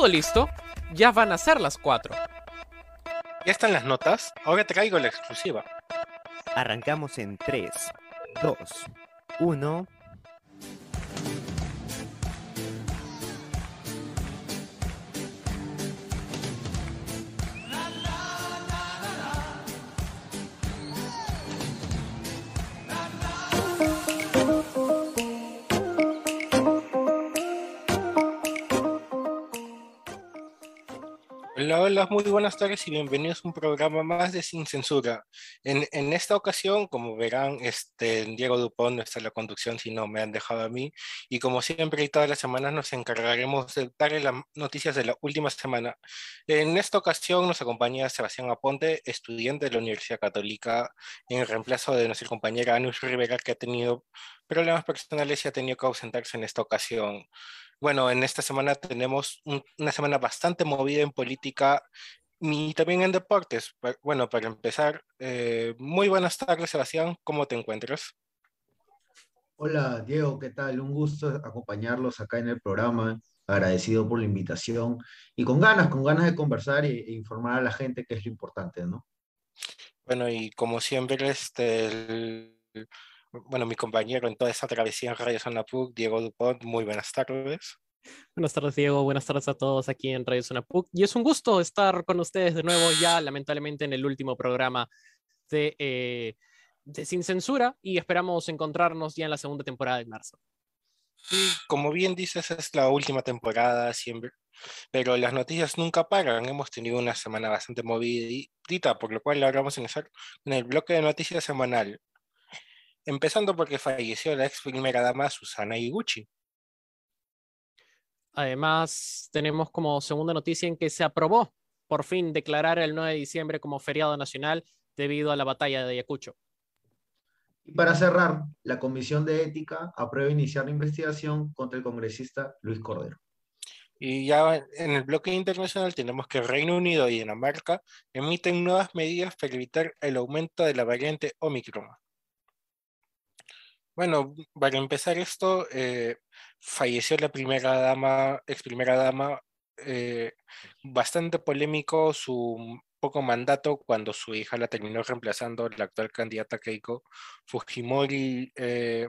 todo listo, ya van a ser las 4. Ya están las notas, ahora traigo la exclusiva. Arrancamos en 3, 2, 1. Hola, hola, muy buenas tardes y bienvenidos a un programa más de Sin Censura. En, en esta ocasión, como verán, este, Diego Dupont no está en la conducción, si no me han dejado a mí. Y como siempre y todas las semanas nos encargaremos de darle las noticias de la última semana. En esta ocasión nos acompaña Sebastián Aponte, estudiante de la Universidad Católica, en reemplazo de nuestra compañera Anus Rivera, que ha tenido problemas personales y ha tenido que ausentarse en esta ocasión. Bueno, en esta semana tenemos una semana bastante movida en política y también en deportes. Bueno, para empezar, eh, muy buenas tardes, Sebastián. ¿Cómo te encuentras? Hola, Diego, ¿qué tal? Un gusto acompañarlos acá en el programa. Agradecido por la invitación y con ganas, con ganas de conversar e, informar a la gente que es lo importante, ¿no? Bueno, y como siempre, este, bueno, mi compañero en toda esta travesía en Radio Zona PUC, Diego Dupont, muy buenas tardes. Buenas tardes, Diego. Buenas tardes a todos aquí en Radio Zona PUC. Y es un gusto estar con ustedes de nuevo, ya lamentablemente en el último programa de, eh, de Sin Censura, y esperamos encontrarnos ya en la segunda temporada de marzo. Sí, como bien dices, es la última temporada siempre, pero las noticias nunca paran. Hemos tenido una semana bastante movidita, por lo cual ahora vamos a empezar en el bloque de noticias semanal. Empezando porque falleció la ex primera dama Susana Iguchi. Además, tenemos como segunda noticia en que se aprobó por fin declarar el 9 de diciembre como feriado nacional debido a la batalla de Ayacucho. Y para cerrar, la Comisión de Ética aprueba iniciar la investigación contra el congresista Luis Cordero. Y ya en el bloque internacional tenemos que Reino Unido y Dinamarca emiten nuevas medidas para evitar el aumento de la variante Omicron. Bueno, para empezar esto, eh, falleció la primera dama, ex primera dama, eh, bastante polémico su poco mandato cuando su hija la terminó reemplazando la actual candidata Keiko Fujimori. Eh,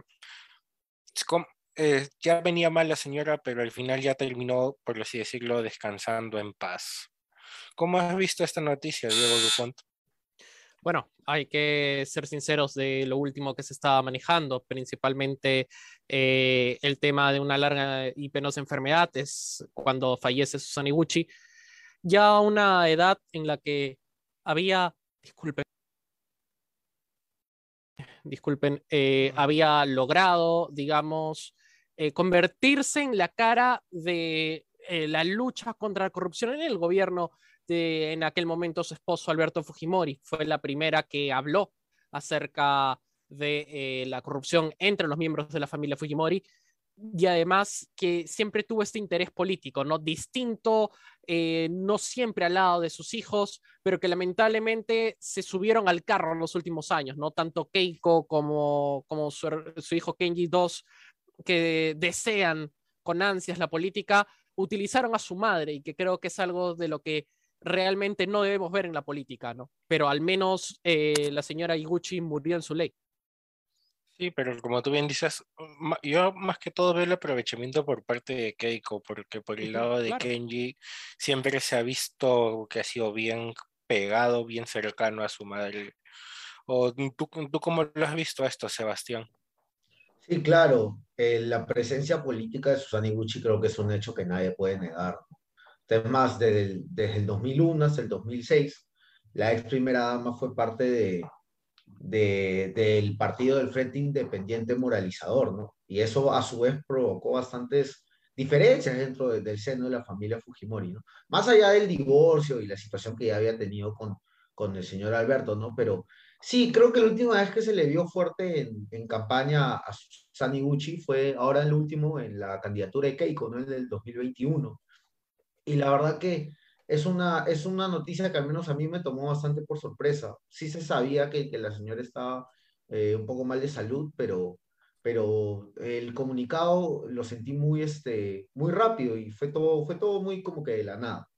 ya venía mal la señora, pero al final ya terminó, por así decirlo, descansando en paz. ¿Cómo has visto esta noticia, Diego Dupont? Bueno, hay que ser sinceros de lo último que se estaba manejando, principalmente eh, el tema de una larga y penosa enfermedad, es cuando fallece Susan Iguchi, ya a una edad en la que había, disculpen, disculpen, eh, había logrado, digamos, eh, convertirse en la cara de la lucha contra la corrupción en el gobierno en aquel momento su esposo Alberto Fujimori. Fue la primera que habló acerca de eh, la corrupción entre los miembros de la familia Fujimori y además que siempre tuvo este interés político, ¿no? Distinto, eh, no siempre al lado de sus hijos, pero que lamentablemente se subieron al carro en los últimos años, ¿no? Tanto Keiko como, como su, su hijo Kenji dos que desean con ansias la política, utilizaron a su madre y que creo que es algo de lo que realmente no debemos ver en la política, ¿no? Pero al menos eh, la señora Iguchi murió en su ley. Sí, pero como tú bien dices, yo más que todo veo el aprovechamiento por parte de Keiko, porque por el lado de Kenji siempre se ha visto que ha sido bien pegado, bien cercano a su madre. ¿O tú, tú cómo lo has visto esto, Sebastián? Sí, claro, eh, la presencia política de Susana Iguchi creo que es un hecho que nadie puede negar. Además, desde el, desde el 2001 hasta el 2006, la ex primera dama fue parte de, de, del partido del Frente Independiente Moralizador, ¿no? Y eso a su vez provocó bastantes diferencias dentro del seno de la familia Fujimori, ¿no? Más allá del divorcio y la situación que ya había tenido con, con el señor Alberto, ¿no? Pero sí, creo que la última vez que se le vio fuerte en, en campaña a Saniguchi fue ahora el último, en la candidatura de Keiko, ¿no? En el 2021 y la verdad que es una, es una noticia que al menos a mí me tomó bastante por sorpresa. Sí se sabía que, que la señora estaba eh, un poco mal de salud, pero, pero el comunicado lo sentí muy, este, muy rápido y fue todo, fue todo muy como que de la nada.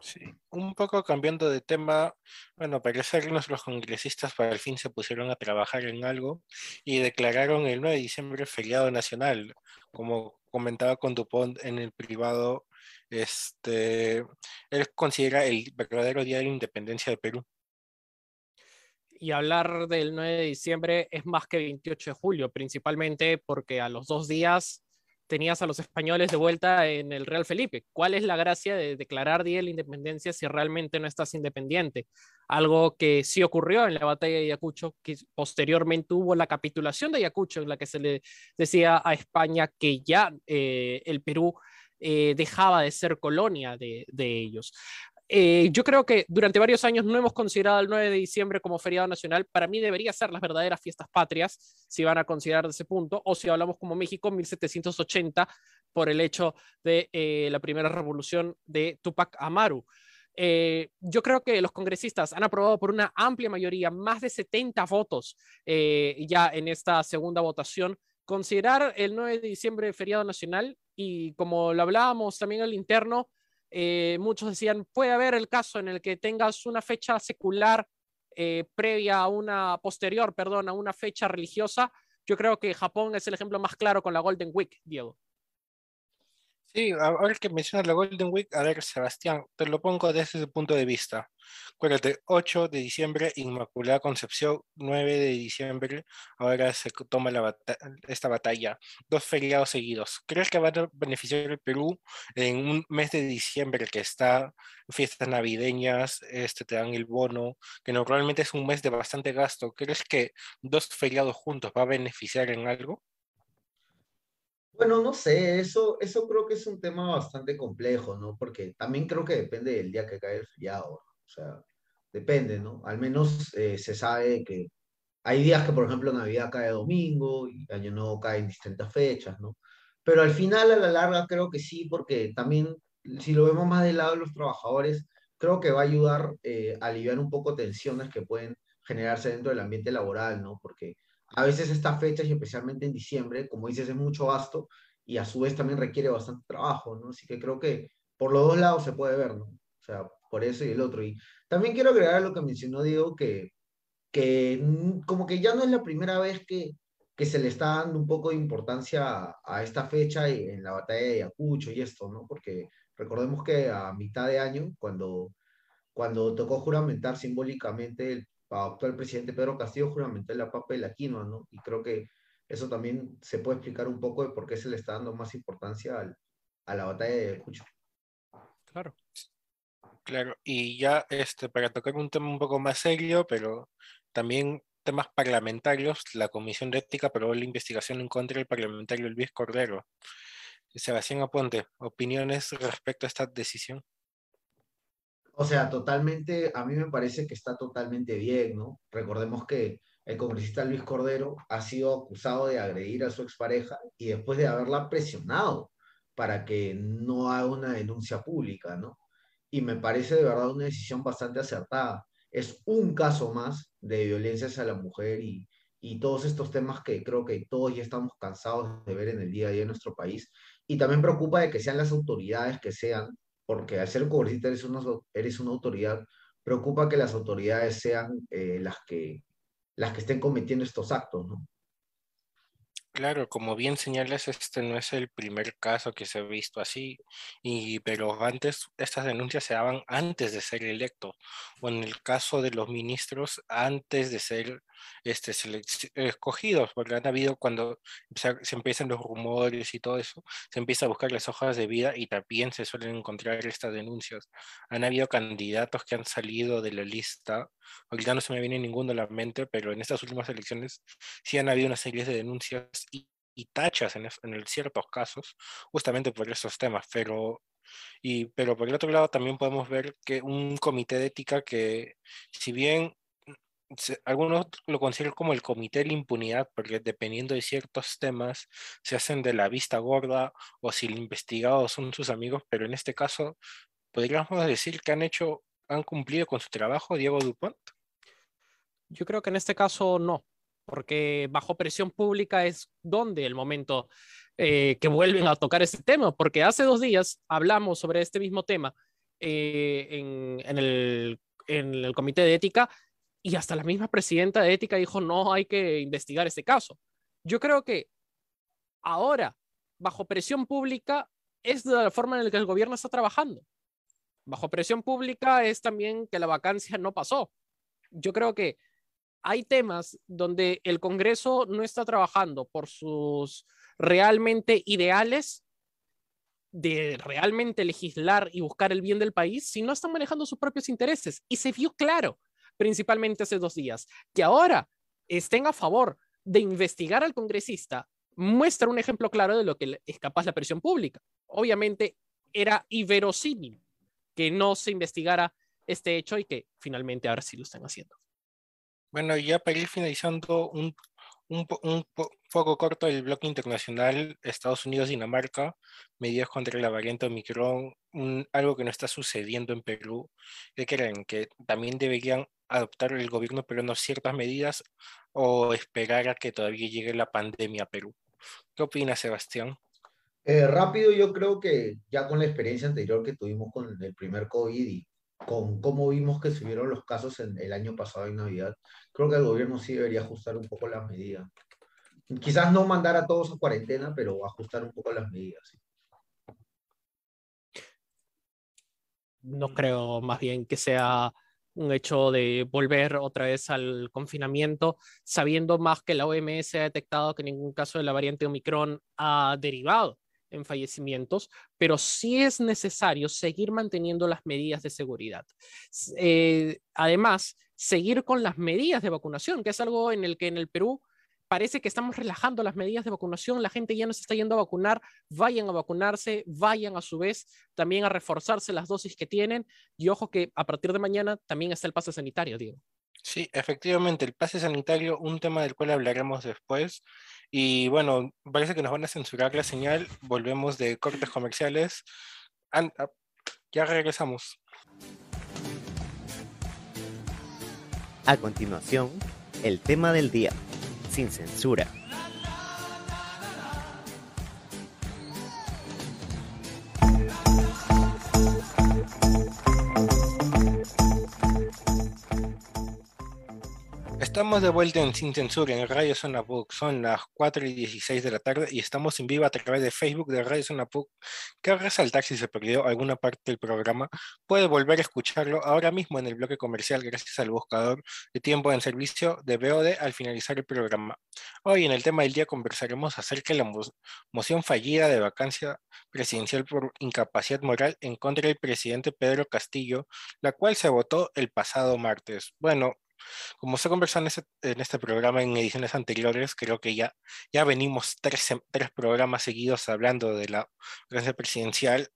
Sí, un poco cambiando de tema, bueno, parece que nuestros congresistas para el fin se pusieron a trabajar en algo y declararon el 9 de diciembre feriado nacional. Como comentaba con Dupont en el privado, este, él considera el verdadero día de la independencia de Perú. Y hablar del 9 de diciembre es más que 28 de julio, principalmente porque a los dos días tenías a los españoles de vuelta en el Real Felipe. ¿Cuál es la gracia de declarar Día de la Independencia si realmente no estás independiente? Algo que sí ocurrió en la batalla de Ayacucho, que posteriormente hubo la capitulación de Ayacucho, en la que se le decía a España que ya eh, el Perú eh, dejaba de ser colonia de, ellos. Eh, yo creo que durante varios años no hemos considerado el 9 de diciembre como feriado nacional. Para mí debería ser las verdaderas fiestas patrias, si van a considerar de ese punto, o si hablamos como México, 1780, por el hecho de eh, la primera revolución de Tupac Amaru. Yo creo que los congresistas han aprobado por una amplia mayoría, más de 70 votos ya en esta segunda votación, considerar el 9 de diciembre feriado nacional y como lo hablábamos también al interno, eh, muchos decían, puede haber el caso en el que tengas una fecha secular eh, previa a una, posterior, perdón, a una fecha religiosa. Yo creo que Japón es el ejemplo más claro con la Golden Week, Diego. Sí, ahora que mencionas la Golden Week, a ver, Sebastián, te lo pongo desde ese punto de vista. Acuérdate, 8 de diciembre, Inmaculada Concepción, 9 de diciembre, ahora se toma la esta batalla. Dos feriados seguidos. ¿Crees que va a beneficiar el Perú en un mes de diciembre que está fiestas navideñas, este, te dan el bono, que normalmente es un mes de bastante gasto? ¿Crees que dos feriados juntos va a beneficiar en algo? Bueno, no sé, eso, eso creo que es un tema bastante complejo, ¿no? Porque también creo que depende del día que cae el feriado, o sea, depende, ¿no? Al menos eh, se sabe que hay días que, por ejemplo, Navidad cae domingo y Año Nuevo cae en distintas fechas, ¿no? Pero al final, a la larga, creo que sí, porque también, si lo vemos más del lado de los trabajadores, creo que va a ayudar eh, a aliviar un poco tensiones que pueden generarse dentro del ambiente laboral, ¿no? Porque a veces estas fechas, y especialmente en diciembre, como dices, es mucho gasto y a su vez también requiere bastante trabajo, ¿no? Así que creo que por los dos lados se puede ver, ¿no? O sea, por eso y el otro. Y también quiero agregar lo que mencionó Diego, que, que como que ya no es la primera vez que, que se le está dando un poco de importancia a, esta fecha y en la batalla de Ayacucho y esto, ¿no? Porque recordemos que a mitad de año, cuando, cuando tocó juramentar simbólicamente el actual presidente Pedro Castillo juramentó la papa y quinoa, ¿no? Y creo que eso también se puede explicar un poco de por qué se le está dando más importancia a la batalla de Ayacucho. Claro. Claro, y ya este, para tocar un tema un poco más serio, pero también temas parlamentarios, la Comisión de Ética aprobó la investigación en contra del parlamentario Luis Cordero. Sebastián Aponte, opiniones respecto a esta decisión. O sea, totalmente, a mí me parece que está totalmente bien, ¿no? Recordemos que el congresista Luis Cordero ha sido acusado de agredir a su expareja y después de haberla presionado para que no haga una denuncia pública, ¿no? Y me parece de verdad una decisión bastante acertada. Es un caso más de violencia hacia la mujer y, y todos estos temas que creo que todos ya estamos cansados de ver en el día a día de nuestro país. Y también preocupa de que sean las autoridades que sean porque al ser congresista eres una, eres una autoridad, preocupa que las autoridades sean eh, las, que, las que estén cometiendo estos actos, ¿no? Claro, como bien señalas, este no es el primer caso que se ha visto así, y, pero antes estas denuncias se daban antes de ser electo, o en el caso de los ministros, antes de ser este, escogidos, porque han habido cuando se empiezan los rumores y todo eso, se empieza a buscar las hojas de vida y también se suelen encontrar estas denuncias. Han habido candidatos que han salido de la lista, ahorita no se me viene ninguno a la mente, pero en estas últimas elecciones sí han habido una serie de denuncias y, tachas en, en ciertos casos, justamente por esos temas, pero y, pero por el otro lado también podemos ver que un comité de ética que, si bien algunos lo consideran como el comité de la impunidad, porque dependiendo de ciertos temas se hacen de la vista gorda o si el investigado son sus amigos, pero en este caso podríamos decir que han hecho, han cumplido con su trabajo Diego Dupont. Yo creo que en este caso no, porque bajo presión pública es donde el momento eh, que vuelven a tocar este tema, porque hace dos días hablamos sobre este mismo tema eh, en, el, en el comité de ética y hasta la misma presidenta de ética dijo no hay que investigar este caso. Yo creo que ahora, bajo presión pública, es de la forma en la que el gobierno está trabajando. Bajo presión pública es también que la vacancia no pasó. Yo creo que hay temas donde el Congreso no está trabajando por sus realmente ideales de realmente legislar y buscar el bien del país, sino están manejando sus propios intereses. Y se vio claro, principalmente hace dos días, que ahora estén a favor de investigar al congresista, muestra un ejemplo claro de lo que es capaz la presión pública. Obviamente era inverosímil que no se investigara este hecho y que finalmente ahora sí lo están haciendo. Bueno, ya para ir finalizando un, un, un poco corto el bloque internacional Estados Unidos-Dinamarca, medidas contra la variante Omicron, algo que no está sucediendo en Perú. ¿Qué creen? ¿Que también deberían adoptar el gobierno peruano ciertas medidas o esperar a que todavía llegue la pandemia a Perú? ¿Qué opina Sebastián? Eh, rápido, yo creo que ya con la experiencia anterior que tuvimos con el primer COVID y con cómo vimos que subieron los casos en el año pasado en Navidad, creo que el gobierno sí debería ajustar un poco las medidas. Quizás no mandar a todos a cuarentena, pero ajustar un poco las medidas. No creo más bien que sea un hecho de volver otra vez al confinamiento, sabiendo más que la OMS ha detectado que ningún caso de la variante Omicron ha derivado en fallecimientos, pero sí es necesario seguir manteniendo las medidas de seguridad. Eh, además, seguir con las medidas de vacunación, que es algo en el que en el Perú parece que estamos relajando las medidas de vacunación, la gente ya no se está yendo a vacunar, vayan a vacunarse, vayan a su vez también a reforzarse las dosis que tienen y ojo que a partir de mañana también está el pase sanitario, Diego. Sí, efectivamente, el pase sanitario, un tema del cual hablaremos después. Y bueno, parece que nos van a censurar la señal. Volvemos de cortes comerciales. Ah, ya regresamos. A continuación, el tema del día, sin censura. Estamos de vuelta en Sin Censura en Radio Zona Book. Son las 4 y 16 de la tarde y estamos en vivo a través de Facebook de Radio Zona Book. Que resaltar si se perdió alguna parte del programa, puede volver a escucharlo ahora mismo en el bloque comercial gracias al buscador de tiempo en servicio de BOD al finalizar el programa. Hoy en el tema del día conversaremos acerca de la moción fallida de vacancia presidencial por incapacidad moral en contra del presidente Pedro Castillo, la cual se votó el pasado martes. Bueno, como se conversó en, en este programa en ediciones anteriores, creo que ya, ya venimos tres, tres programas seguidos hablando de la presidencia presidencial,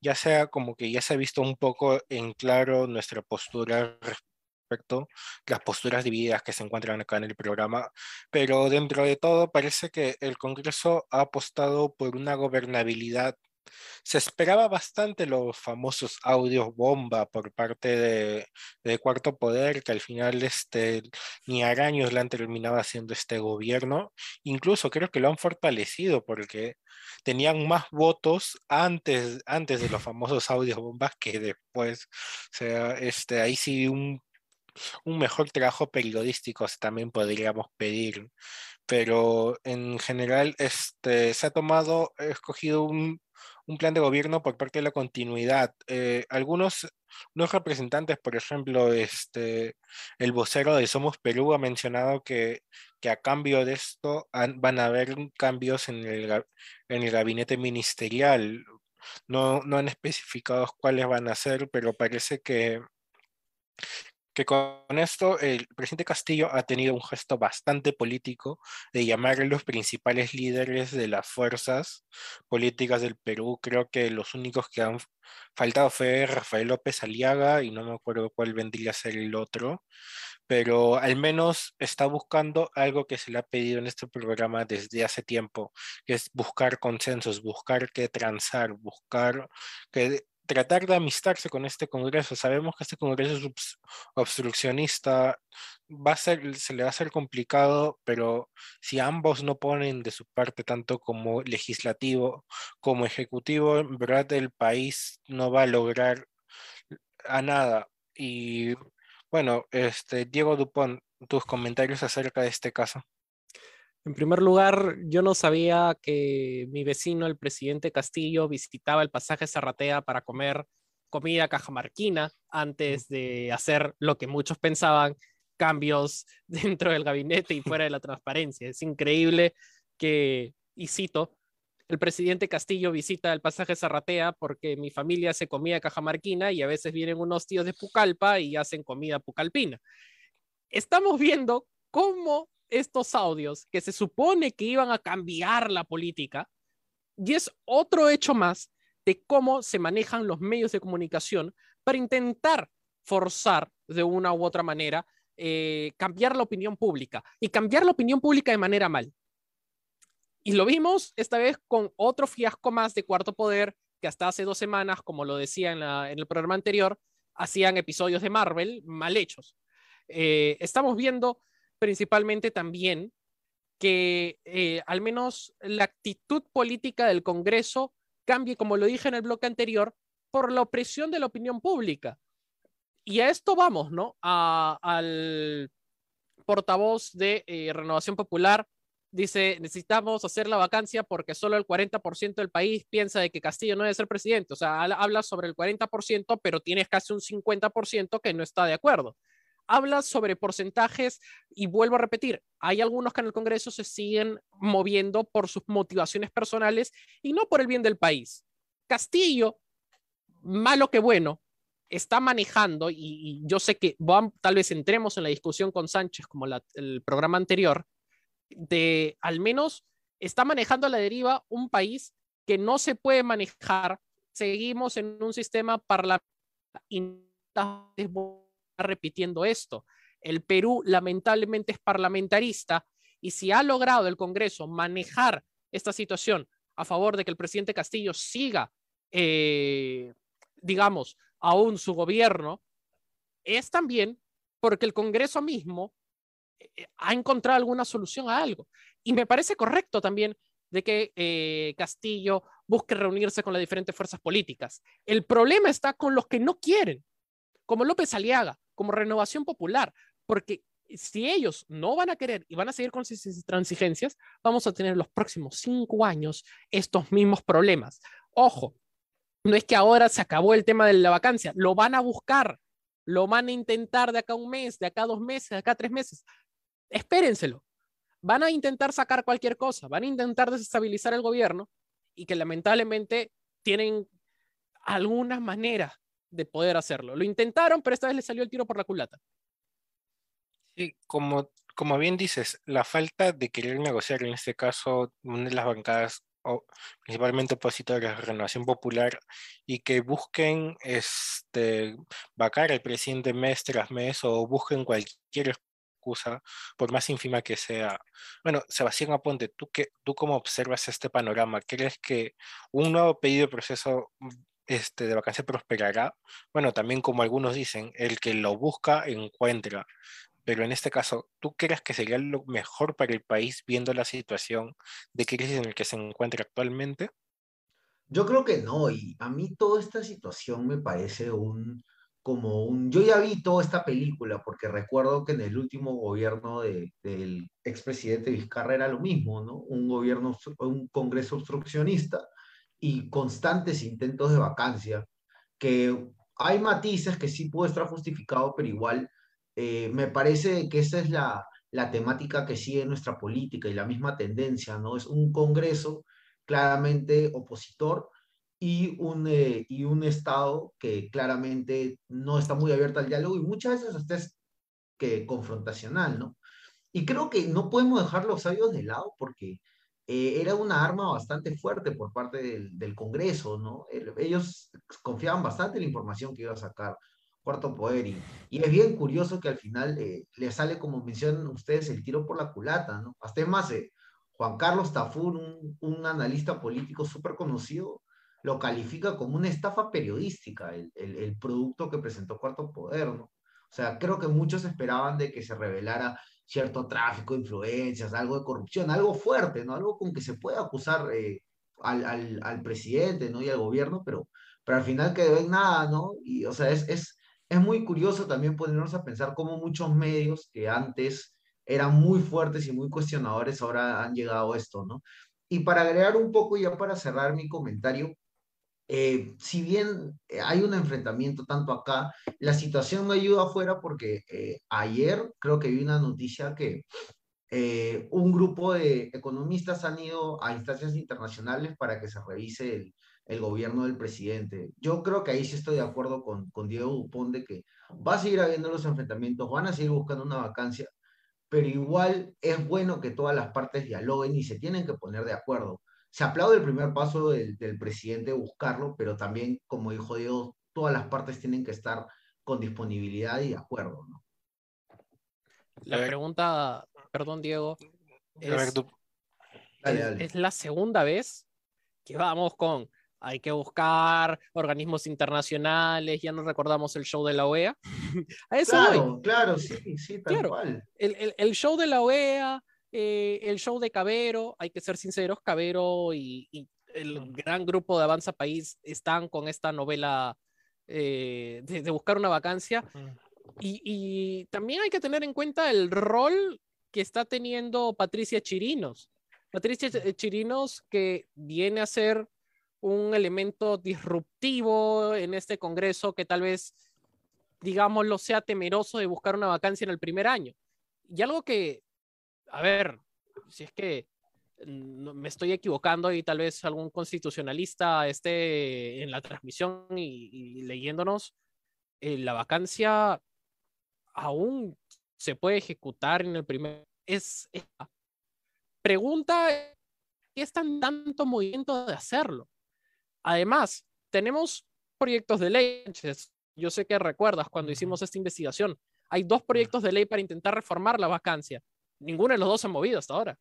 ya sea como que ya se ha visto un poco en claro nuestra postura respecto las posturas divididas que se encuentran acá en el programa, pero dentro de todo parece que el Congreso ha apostado por una gobernabilidad se esperaba bastante los famosos audios bomba por parte de, Cuarto Poder, que al final este, ni araños le han terminado haciendo este gobierno. Incluso creo que lo han fortalecido porque tenían más votos antes, antes de los famosos audios bombas que después. O sea, este, ahí sí un, un mejor trabajo periodístico también podríamos pedir pero en general este, se ha tomado, escogido un, un plan de gobierno por parte de la continuidad. Eh, algunos representantes, por ejemplo, este, el vocero de Somos Perú ha mencionado que, que a cambio de esto van a haber cambios en el, en el gabinete ministerial. No, no han especificado cuáles van a ser, pero parece que, que con esto el presidente Castillo ha tenido un gesto bastante político de llamar a los principales líderes de las fuerzas políticas del Perú. Creo que los únicos que han faltado fue Rafael López Aliaga y no me acuerdo cuál vendría a ser el otro, pero al menos está buscando algo que se le ha pedido en este programa desde hace tiempo, que es buscar consensos, buscar que transar, buscar que tratar de amistarse con este Congreso. Sabemos que este Congreso es obstruccionista, va a ser, se le va a hacer complicado, pero si ambos no ponen de su parte, tanto como legislativo como ejecutivo, en verdad el país no va a lograr a nada. Y bueno, este, Diego Dupont, tus comentarios acerca de este caso. En primer lugar, yo no sabía que mi vecino, el presidente Castillo, visitaba el pasaje Zarratea para comer comida cajamarquina antes de hacer lo que muchos pensaban, cambios dentro del gabinete y fuera de la transparencia. Es increíble que, y cito, el presidente Castillo visita el pasaje Zarratea porque mi familia se comía cajamarquina y a veces vienen unos tíos de Pucallpa y hacen comida pucalpina. Estamos viendo cómo estos audios que se supone que iban a cambiar la política, y es otro hecho más de cómo se manejan los medios de comunicación para intentar forzar de una u otra manera eh, cambiar la opinión pública y cambiar la opinión pública de manera mal. Y lo vimos esta vez con otro fiasco más de Cuarto Poder, que hasta hace dos semanas, como lo decía en, el programa anterior, hacían episodios de Marvel mal hechos. Eh, estamos viendo principalmente también que eh, al menos la actitud política del Congreso cambie, como lo dije en el bloque anterior, por la opresión de la opinión pública. Y a esto vamos, ¿no? al portavoz de eh, Renovación Popular, dice, necesitamos hacer la vacancia porque solo el 40% del país piensa de que Castillo no debe ser presidente. O sea, habla sobre el 40%, pero tienes casi un 50% que no está de acuerdo habla sobre porcentajes y vuelvo a repetir, hay algunos que en el Congreso se siguen moviendo por sus motivaciones personales y no por el bien del país. Castillo, malo que bueno, está manejando, y, yo sé que tal vez entremos en la discusión con Sánchez como el programa anterior, de al menos está manejando a la deriva un país que no se puede manejar. Seguimos en un sistema parlamentario repitiendo esto. El Perú lamentablemente es parlamentarista y si ha logrado el Congreso manejar esta situación a favor de que el presidente Castillo siga, eh, digamos, aún su gobierno, es también porque el Congreso mismo eh, ha encontrado alguna solución a algo. Y me parece correcto también de que eh, Castillo busque reunirse con las diferentes fuerzas políticas. El problema está con los que no quieren, como López Aliaga, como renovación popular, porque si ellos no van a querer y van a seguir con sus transigencias, vamos a tener los próximos cinco años estos mismos problemas. Ojo, no es que ahora se acabó el tema de la vacancia, lo van a buscar, lo van a intentar de acá un mes, de acá dos meses, de acá tres meses. Espérenselo. Van a intentar sacar cualquier cosa, van a intentar desestabilizar el gobierno y que lamentablemente tienen alguna manera de poder hacerlo. Lo intentaron, pero esta vez le salió el tiro por la culata. Sí, como, como bien dices, la falta de querer negociar, en este caso, una de las bancadas principalmente opositores de Renovación Popular y que busquen este, vacar al presidente mes tras mes o busquen cualquier excusa, por más ínfima que sea. Bueno, Sebastián Aponte, ¿tú, qué, ¿tú cómo observas este panorama? ¿Crees que un nuevo pedido de proceso este, de vacancia prosperará. Bueno, también como algunos dicen, el que lo busca encuentra. Pero en este caso, ¿tú crees que sería lo mejor para el país viendo la situación de crisis en la que se encuentra actualmente? Yo creo que no, y a mí toda esta situación me parece un, como un, yo ya vi toda esta película, porque recuerdo que en el último gobierno de, del expresidente Vizcarra era lo mismo, ¿no? Un gobierno, un congreso obstruccionista, y constantes intentos de vacancia, que hay matices que sí puede estar justificado, pero igual eh, me parece que esa es la, la temática que sigue nuestra política y la misma tendencia, ¿no? Es un Congreso claramente opositor y un, eh, y un Estado que claramente no está muy abierto al diálogo y muchas veces hasta es que confrontacional, ¿no? Y creo que no podemos dejar los sabios de lado porque eh, era una arma bastante fuerte por parte del, Congreso, ¿no? ellos confiaban bastante en la información que iba a sacar Cuarto Poder y, es bien curioso que al final eh, le sale, como mencionan ustedes, el tiro por la culata, ¿no? Hasta es más, eh, Juan Carlos Tafur, un, un analista político súper conocido, lo califica como una estafa periodística, el, el, producto que presentó Cuarto Poder, ¿no? O sea, creo que muchos esperaban de que se revelara cierto tráfico de influencias, algo de corrupción, algo fuerte, ¿no? Algo con que se pueda acusar eh, al, al, presidente, ¿no? Y al gobierno, pero, pero al final en nada, ¿no? Y, o sea, es, es, es muy curioso también ponernos a pensar cómo muchos medios que antes eran muy fuertes y muy cuestionadores ahora han llegado a esto, ¿no? Y para agregar un poco ya para cerrar mi comentario, eh, si bien eh, hay un enfrentamiento tanto acá, la situación no ayuda afuera porque eh, ayer creo que vi una noticia que un grupo de economistas han ido a instancias internacionales para que se revise el, el, gobierno del presidente. Yo creo que ahí sí estoy de acuerdo con, con Diego Dupont de que va a seguir habiendo los enfrentamientos, van a seguir buscando una vacancia, pero igual es bueno que todas las partes dialoguen y se tienen que poner de acuerdo se aplaude el primer paso del, del presidente buscarlo, pero también, como dijo Diego, todas las partes tienen que estar con disponibilidad y de acuerdo, ¿no? La pregunta, perdón Diego, es, es, la segunda vez que vamos con hay que buscar organismos internacionales, ya no recordamos el show de la OEA. A eso claro, claro, sí, sí, tal cual. El, el, el, show de la OEA, eh, el show de Cabero, hay que ser sinceros, Cabero y, el gran grupo de Avanza País están con esta novela eh, de, buscar una vacancia. Y, también hay que tener en cuenta el rol que está teniendo Patricia Chirinos. Patricia Chirinos que viene a ser un elemento disruptivo en este Congreso que tal vez, digámoslo, sea temeroso de buscar una vacancia en el primer año. Y algo que a ver, si es que me estoy equivocando y tal vez algún constitucionalista esté en la transmisión y, leyéndonos, eh, la vacancia aún se puede ejecutar en el primer... Es, pregunta, ¿qué es tan tanto movimiento de hacerlo? Además, tenemos proyectos de ley. Yo sé que recuerdas cuando hicimos esta investigación. Hay dos proyectos de ley para intentar reformar la vacancia ninguno de los dos se ha movido hasta ahora.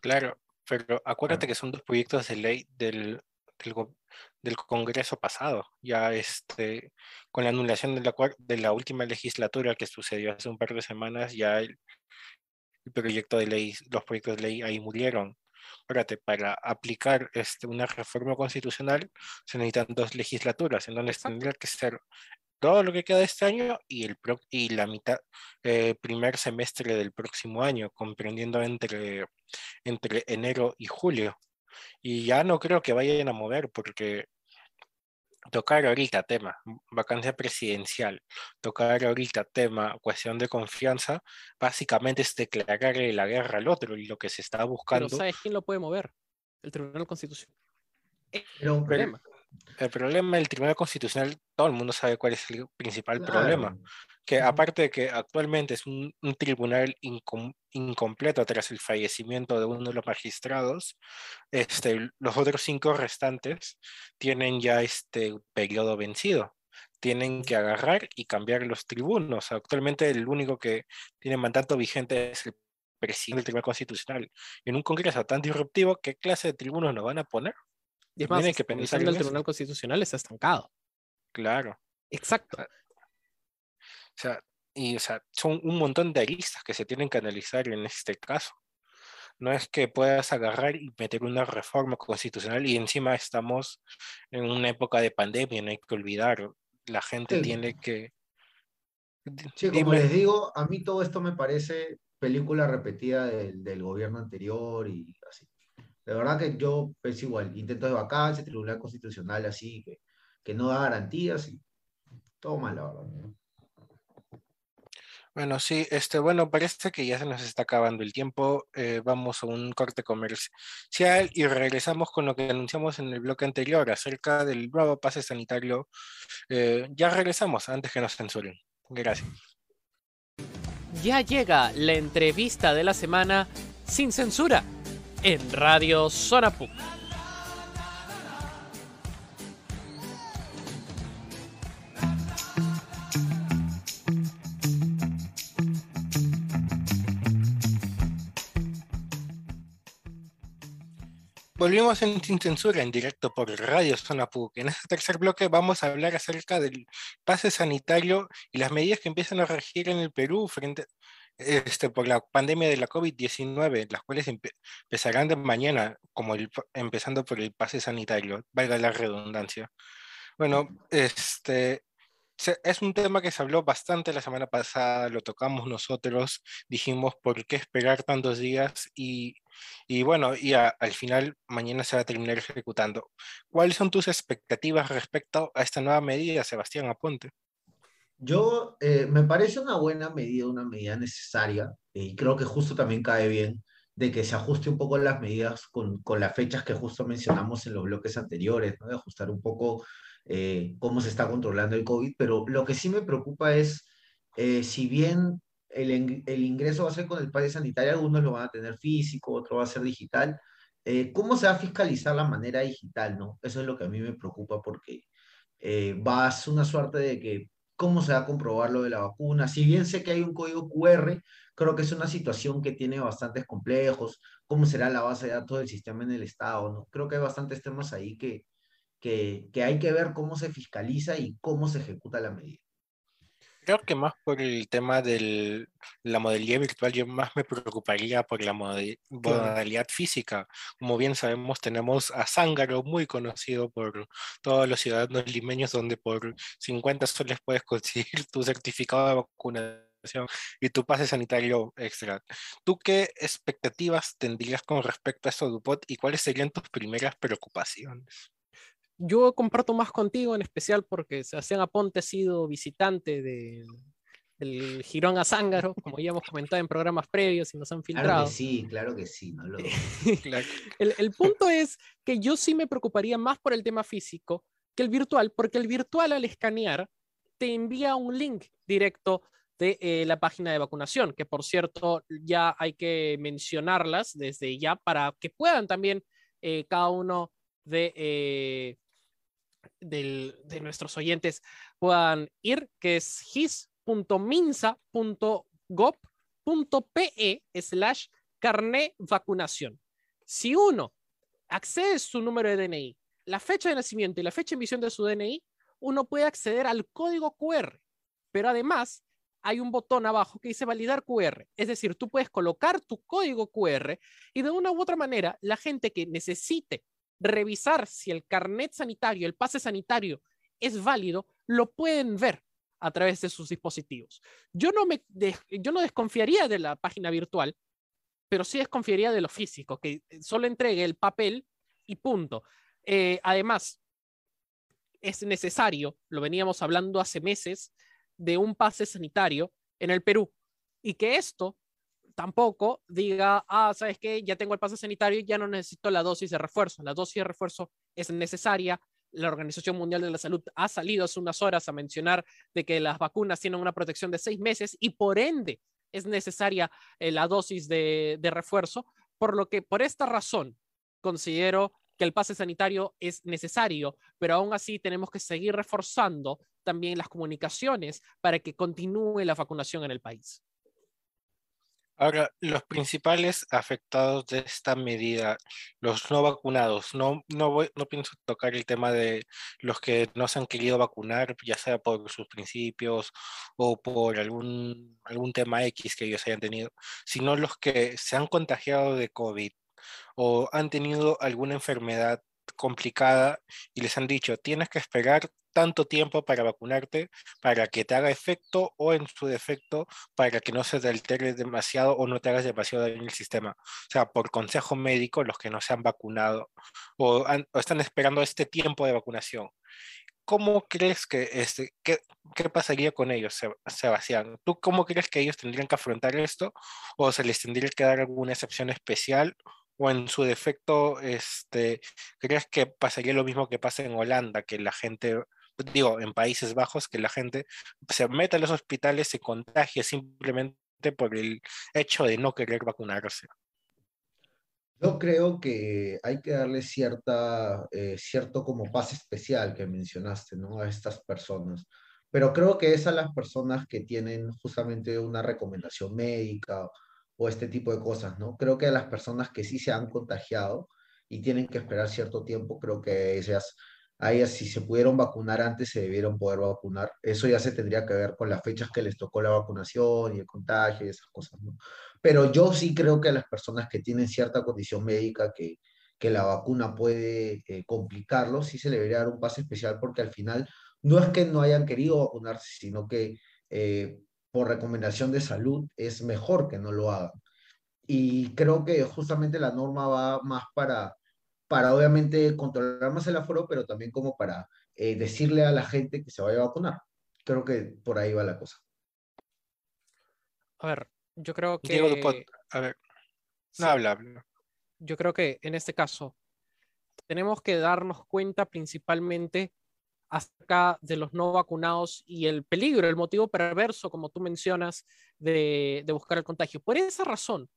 Claro, pero acuérdate que son dos proyectos de ley del, del, Congreso pasado, ya este, con la anulación de la, de la última legislatura que sucedió hace un par de semanas, ya el, proyecto de ley, los proyectos de ley ahí murieron. Acuérdate, para aplicar este, una reforma constitucional se necesitan dos legislaturas, en donde tendría que ser todo lo que queda de este año y, el y la mitad, eh, primer semestre del próximo año, comprendiendo entre, entre enero y julio. Y ya no creo que vayan a mover porque tocar ahorita tema vacancia presidencial, tocar ahorita tema cuestión de confianza, básicamente es declararle la guerra al otro y lo que se está buscando. Pero ¿sabes quién lo puede mover? El Tribunal Constitucional. Pero, un problema. El problema del Tribunal Constitucional, todo el mundo sabe cuál es el principal problema. Que aparte de que actualmente es un, tribunal incompleto tras el fallecimiento de uno de los magistrados, este, los otros cinco restantes tienen ya este periodo vencido. Tienen que agarrar y cambiar los tribunos. Actualmente el único que tiene mandato vigente es el presidente del Tribunal Constitucional. En un congreso tan disruptivo, ¿qué clase de tribunos nos van a poner? Y es más, que pensar el Tribunal Constitucional está estancado. Claro. Exacto. O sea, y, o sea, son un montón de aristas que se tienen que analizar en este caso. No es que puedas agarrar y meter una reforma constitucional y encima estamos en una época de pandemia, no hay que olvidar, la gente tiene que... Sí, como les digo, a mí todo esto me parece película repetida del, del gobierno anterior y así. De verdad que yo es igual, intento de vacancia, tribunal constitucional así, que, que no da garantías y todo mal, la verdad. Bueno, sí, este, bueno, parece que ya se nos está acabando el tiempo. Eh, vamos a un corte comercial y regresamos con lo que anunciamos en el bloque anterior acerca del nuevo pase sanitario. Eh, ya regresamos antes que nos censuren. Gracias. Ya llega la entrevista de la semana sin censura en Radio Zona Volvimos en Sin Censura en directo por Radio Zona PUC. En este tercer bloque vamos a hablar acerca del pase sanitario y las medidas que empiezan a regir en el Perú frente este, por la pandemia de la COVID-19, las cuales empezarán de mañana, como el, empezando por el pase sanitario, valga la redundancia. Bueno, este, es un tema que se habló bastante la semana pasada, lo tocamos nosotros, dijimos por qué esperar tantos días y, y bueno, y al final mañana se va a terminar ejecutando. ¿Cuáles son tus expectativas respecto a esta nueva medida, Sebastián Aponte? Yo, eh, me parece una buena medida, una medida necesaria, y creo que justo también cae bien de que se ajuste un poco las medidas con, las fechas que justo mencionamos en los bloques anteriores, ¿no? de ajustar un poco eh, cómo se está controlando el COVID, pero lo que sí me preocupa es, eh, si bien el, ingreso va a ser con el pase sanitario, algunos lo van a tener físico, otro va a ser digital, ¿cómo se va a fiscalizar la manera digital? ¿no? Eso es lo que a mí me preocupa porque va a ser una suerte de que cómo se va a comprobar lo de la vacuna. Si bien sé que hay un código QR, creo que es una situación que tiene bastantes complejos. ¿Cómo será la base de datos del sistema en el Estado? ¿no? Creo que hay bastantes temas ahí que, que, hay que ver cómo se fiscaliza y cómo se ejecuta la medida. Creo que más por el tema de la modalidad virtual, yo más me preocuparía por la modalidad física. Como bien sabemos, tenemos a Zángaro, muy conocido por todos los ciudadanos limeños, donde por 50 soles puedes conseguir tu certificado de vacunación y tu pase sanitario extra. ¿Tú qué expectativas tendrías con respecto a esto, Dupot, y cuáles serían tus primeras preocupaciones? Yo comparto más contigo, en especial porque Sebastián Aponte ha sido visitante de, del Girón a Zángaro, como ya hemos comentado en programas previos y nos han filtrado. Claro que sí, claro que sí. No el, el, punto es que yo sí me preocuparía más por el tema físico que el virtual, porque el virtual al escanear te envía un link directo de eh, la página de vacunación, que por cierto ya hay que mencionarlas desde ya para que puedan también eh, cada uno de eh, de nuestros oyentes puedan ir, que es his.minsa.gov.pe slash carnet vacunación. Si uno accede a su número de DNI, la fecha de nacimiento y la fecha de emisión de su DNI, uno puede acceder al código QR, pero además hay un botón abajo que dice validar QR. Es decir, tú puedes colocar tu código QR y de una u otra manera la gente que necesite revisar si el carnet sanitario, el pase sanitario es válido, lo pueden ver a través de sus dispositivos. Yo no, me yo no desconfiaría de la página virtual, pero sí desconfiaría de lo físico, que solo entregue el papel y punto. Eh, además, es necesario, lo veníamos hablando hace meses, de un pase sanitario en el Perú y que esto tampoco diga, ah, ¿sabes qué? Ya tengo el pase sanitario y ya no necesito la dosis de refuerzo. La dosis de refuerzo es necesaria. La Organización Mundial de la Salud ha salido hace unas horas a mencionar de que las vacunas tienen una protección de seis meses y por ende es necesaria eh, la dosis de, de refuerzo, por lo que por esta razón considero que el pase sanitario es necesario, pero aún así tenemos que seguir reforzando también las comunicaciones para que continúe la vacunación en el país. Ahora, los principales afectados de esta medida, los no vacunados, no, no, voy, no pienso tocar el tema de los que no se han querido vacunar, ya sea por sus principios o por algún, algún tema X que ellos hayan tenido, sino los que se han contagiado de COVID o han tenido alguna enfermedad complicada y les han dicho, tienes que esperar tanto tiempo para vacunarte para que te haga efecto o en su defecto para que no se te altere demasiado o no te hagas demasiado daño en el sistema. O sea, por consejo médico, los que no se han vacunado o, están esperando este tiempo de vacunación. ¿Cómo crees que, este, qué, qué pasaría con ellos, Sebastián? ¿Tú cómo crees que ellos tendrían que afrontar esto? ¿O se les tendría que dar alguna excepción especial? O en su defecto, este, ¿crees que pasaría lo mismo que pasa en Holanda, que la gente digo, en Países Bajos, que la gente se mete a los hospitales, se contagia simplemente por el hecho de no querer vacunarse. Yo creo que hay que darle cierta, eh, cierto como pase especial que mencionaste, ¿no? A estas personas. Pero creo que es a las personas que tienen justamente una recomendación médica o este tipo de cosas, ¿no? Creo que a las personas que sí se han contagiado, y tienen que esperar cierto tiempo, creo que ellas, a ellas si se pudieron vacunar antes, se debieron poder vacunar. Eso ya se tendría que ver con las fechas que les tocó la vacunación y el contagio y esas cosas, ¿no? Pero yo sí creo que a las personas que tienen cierta condición médica que, que la vacuna puede eh, complicarlo, sí se le debería dar un pase especial porque al final no es que no hayan querido vacunarse, sino que eh, por recomendación de salud es mejor que no lo hagan. Y creo que justamente la norma va más para, para obviamente controlar más el aforo, pero también como para eh, decirle a la gente que se vaya a vacunar. Creo que por ahí va la cosa. A ver, yo creo que... a ver, no habla, habla. Yo creo que en este caso tenemos que darnos cuenta principalmente acerca de los no vacunados y el peligro, el motivo perverso, como tú mencionas, de, buscar el contagio. Por esa razón,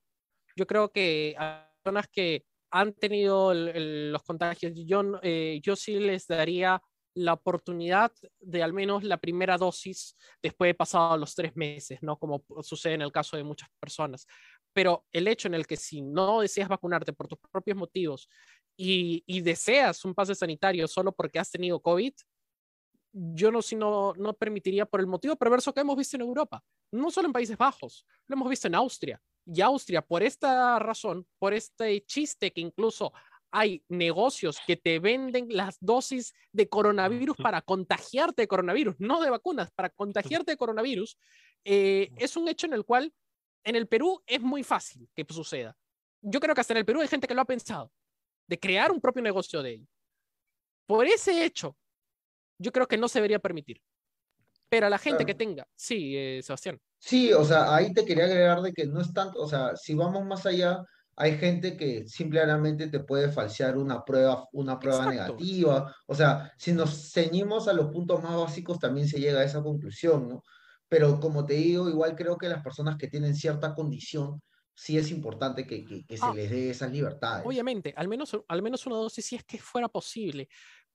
yo creo que a personas que han tenido los contagios, yo, eh, yo sí les daría la oportunidad de al menos la primera dosis después de pasado los tres meses, ¿no? Como sucede en el caso de muchas personas. Pero el hecho en el que si no deseas vacunarte por tus propios motivos y deseas un pase sanitario solo porque has tenido COVID, yo no, sino, no permitiría por el motivo perverso que hemos visto en Europa, no solo en Países Bajos, lo hemos visto en Austria, y Austria, por esta razón, por este chiste que incluso hay negocios que te venden las dosis de coronavirus para contagiarte de coronavirus, no de vacunas, para contagiarte de coronavirus, eh, es un hecho en el cual en el Perú es muy fácil que suceda. Yo creo que hasta en el Perú hay gente que lo ha pensado, de crear un propio negocio de ello. Por ese hecho, yo creo que no se debería permitir. Pero a la gente que tenga, sí, eh, Sebastián. Sí, o sea, ahí te quería agregar de que no es tanto, o sea, si vamos más allá, hay gente que simplemente te puede falsear una prueba, una prueba negativa. O sea, si nos ceñimos a los puntos más básicos, también se llega a esa conclusión, ¿no? Pero como te digo, igual creo que las personas que tienen cierta condición, sí es importante que, que, se ah. les dé esas libertades. Obviamente, al menos, al menos una dosis si es que fuera posible.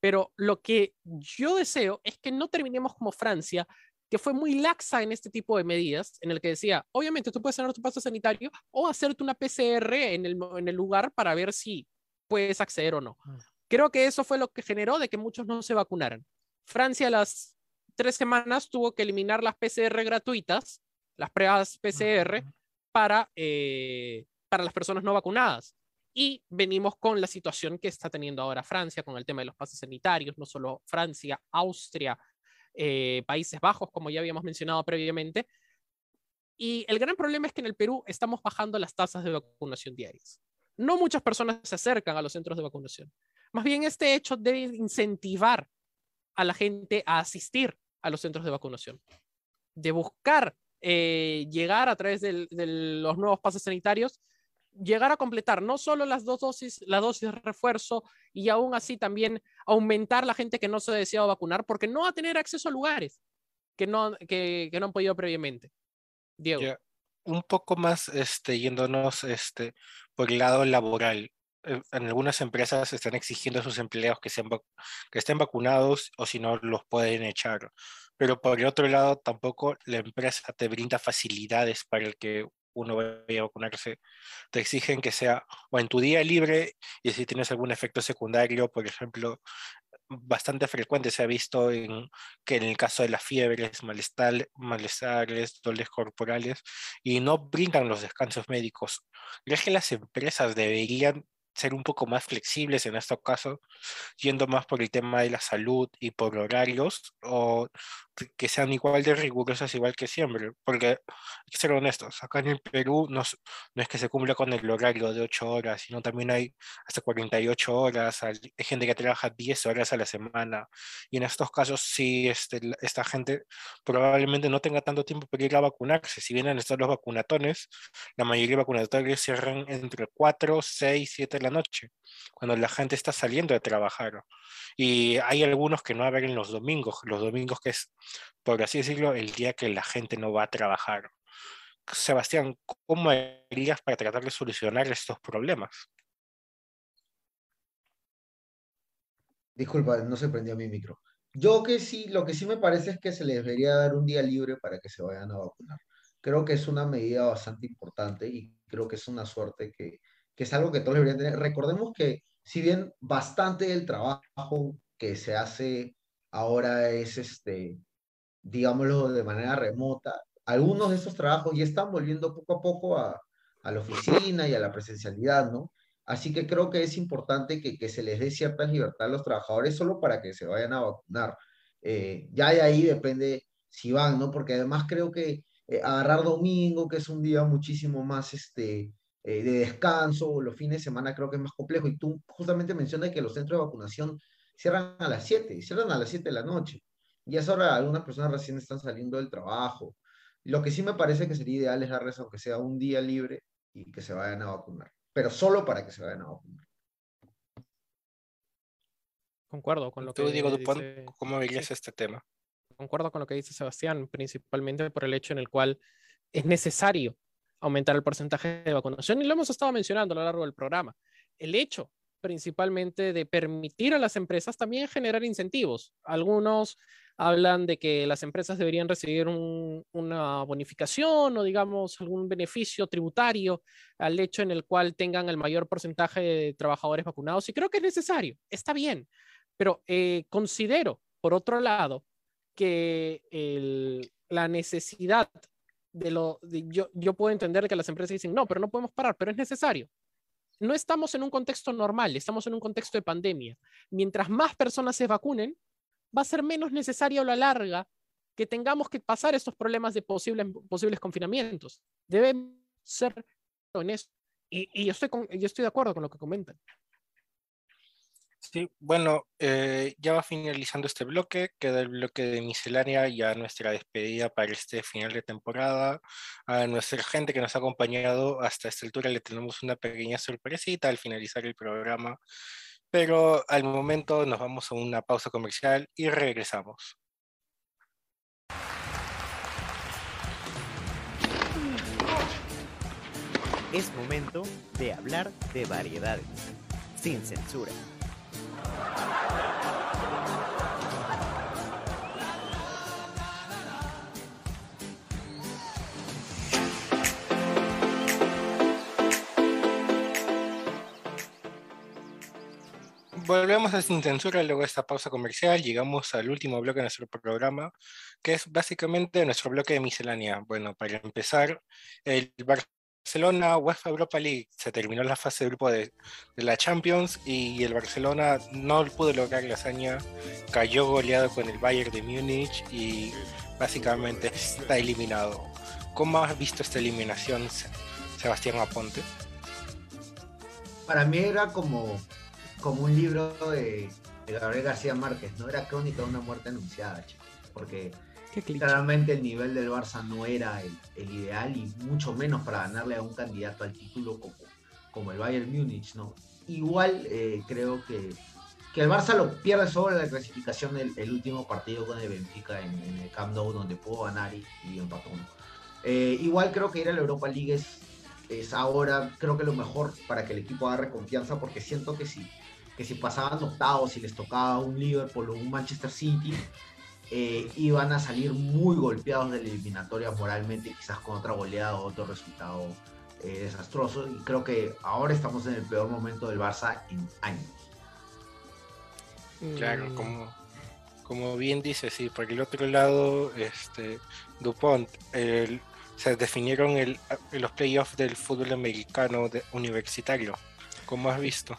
Pero lo que yo deseo es que no terminemos como Francia, que fue muy laxa en este tipo de medidas, en el que decía, obviamente tú puedes tener tu paso sanitario o hacerte una PCR en el, en el lugar para ver si puedes acceder o no. Mm. Creo que eso fue lo que generó de que muchos no se vacunaran. Francia a las tres semanas tuvo que eliminar las PCR gratuitas, las pruebas PCR, para, eh, para las personas no vacunadas. Y venimos con la situación que está teniendo ahora Francia con el tema de los pases sanitarios, no solo Francia, Austria, eh, Países Bajos, como ya habíamos mencionado previamente. Y el gran problema es que en el Perú estamos bajando las tasas de vacunación diarias. No muchas personas se acercan a los centros de vacunación. Más bien este hecho debe incentivar a la gente a asistir a los centros de vacunación, de buscar eh, llegar a través de los nuevos pases sanitarios llegar a completar no solo las dos dosis, la dosis de refuerzo y aún así también aumentar la gente que no se ha deseado vacunar porque no va a tener acceso a lugares que no, que, no han podido previamente. Diego. Un poco más este, yéndonos este, por el lado laboral. Eh, en algunas empresas están exigiendo a sus empleados que, sean que estén vacunados o si no los pueden echar. Pero por el otro lado, tampoco la empresa te brinda facilidades para el que uno vaya a vacunarse, te exigen que sea o en tu día libre y si tienes algún efecto secundario, por ejemplo, bastante frecuente se ha visto en, que en el caso de las fiebres, malestar, malestares, dolores corporales, y no brindan los descansos médicos. ¿Crees que las empresas deberían ser un poco más flexibles en este caso, yendo más por el tema de la salud y por horarios, o que sean igual de rigurosas igual que siempre, porque hay que ser honestos, acá en el Perú no, no es que se cumpla con el horario de 8 horas, sino también hay hasta 48 horas, hay gente que trabaja 10 horas a la semana, y en estos casos sí, este, esta gente probablemente no tenga tanto tiempo para ir a vacunarse, si vienen estos los vacunatones, la mayoría de vacunatones cierran entre 4, 6, 7 de la noche, cuando la gente está saliendo de trabajar, y hay algunos que no abren los domingos, los domingos que es por así decirlo, el día que la gente no va a trabajar. Sebastián, ¿cómo harías para tratar de solucionar estos problemas? Disculpa, no se prendió mi micro. Yo que sí, lo que sí me parece es que se les debería dar un día libre para que se vayan a vacunar. Creo que es una medida bastante importante y creo que es una suerte que, que es algo que todos deberían tener. Recordemos que si bien bastante del trabajo que se hace ahora es, este, digámoslo, de manera remota, algunos de esos trabajos ya están volviendo poco a poco a, a la oficina y a la presencialidad, ¿no? Así que creo que es importante que, que se les dé cierta libertad a los trabajadores solo para que se vayan a vacunar. Eh, ya de ahí depende si van, ¿no? Porque además creo que eh, agarrar domingo, que es un día muchísimo más este, eh, de descanso, los fines de semana creo que es más complejo. Y tú justamente mencionas que los centros de vacunación cierran a las 7, cierran a las 7 de la noche. Y a esa hora algunas personas recién están saliendo del trabajo. Lo que sí me parece que sería ideal es darles, aunque sea un día libre, y que se vayan a vacunar, pero solo para que se vayan a vacunar. Concuerdo con lo Tú, que Diego dice- Dupont, ¿cómo verías este tema? concuerdo con lo que dice Sebastián, principalmente por el hecho en el cual es necesario aumentar el porcentaje de vacunación y lo hemos estado mencionando a lo largo del programa. El hecho principalmente de permitir a las empresas también generar incentivos. Algunos hablan de que las empresas deberían recibir un- una bonificación o digamos algún beneficio tributario al hecho en el cual tengan el mayor porcentaje de trabajadores vacunados y creo que es necesario, está bien, pero eh, considero, por otro lado, que el- la necesidad de lo, de- yo, yo puedo entender que las empresas dicen, no, pero no podemos parar, pero es necesario. No estamos en un contexto normal, estamos en un contexto de pandemia. Mientras más personas se vacunen, va a ser menos necesario a la larga que tengamos que pasar estos problemas de posibles, posibles confinamientos. Debemos ser en eso. Y, y yo, estoy yo estoy de acuerdo con lo que comentan. Sí, bueno, eh, ya va finalizando este bloque, queda el bloque de miscelánea, ya nuestra despedida para este final de temporada. A nuestra gente que nos ha acompañado hasta esta altura le tenemos una pequeña sorpresita al finalizar el programa, pero al momento nos vamos a una pausa comercial y regresamos. Es momento de hablar de variedades, sin censura. Volvemos a Sin Censura luego de esta pausa comercial. Llegamos al último bloque de nuestro programa, que es básicamente nuestro bloque de miscelánea. Bueno, para empezar, el Barcelona UEFA Europa League se terminó la fase de grupo de, de la Champions y el Barcelona no pudo lograr la hazaña, cayó goleado con el Bayern de Múnich y básicamente está eliminado. ¿Cómo has visto esta eliminación, Se- Sebastián Aponte? Para mí era como, como un libro de, de Gabriel García Márquez, ¿no? Era crónica de una muerte anunciada, chicos. Porque claramente el nivel del Barça no era el, el ideal y mucho menos para ganarle a un candidato al título como, como el Bayern Múnich, ¿no? Igual eh, creo que, que el Barça lo pierde sobre la clasificación el, el último partido con el Benfica en, en el Camp Nou donde pudo ganar y, y empató. ¿no? Eh, igual creo que ir a la Europa League es, es ahora creo que lo mejor para que el equipo agarre confianza porque siento que si, que si pasaban octavos y les tocaba un Liverpool o un Manchester City, eh, iban a salir muy golpeados de la eliminatoria moralmente, quizás con otra goleada o otro resultado eh, desastroso. Y creo que ahora estamos en el peor momento del Barça en años. Claro, Mm, como, como bien dice, sí, por el otro lado, este, Dupont, el- se definieron el, los playoffs del fútbol americano de- universitario. ¿Cómo has visto?